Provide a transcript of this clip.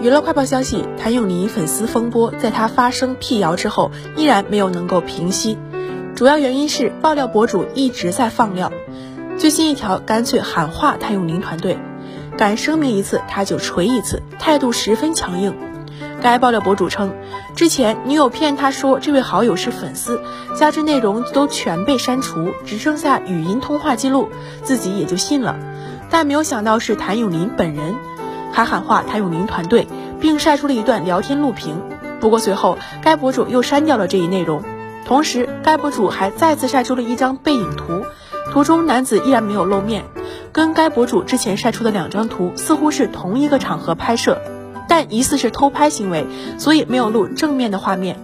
娱乐快报消息：谭咏麟粉丝风波在他发声辟谣之后，依然没有能够平息。主要原因是爆料博主一直在放料，最新一条干脆喊话谭咏麟团队，敢声明一次他就锤一次，态度十分强硬。该爆料博主称，之前女友骗他说这位好友是粉丝，加之内容都全被删除，只剩下语音通话记录，自己也就信了。但没有想到是谭咏麟本人。还喊话谭咏麟团队，并晒出了一段聊天录屏。不过随后该博主又删掉了这一内容。同时，该博主还再次晒出了一张背影图，图中男子依然没有露面，跟该博主之前晒出的两张图似乎是同一个场合拍摄，但疑似是偷拍行为，所以没有录正面的画面。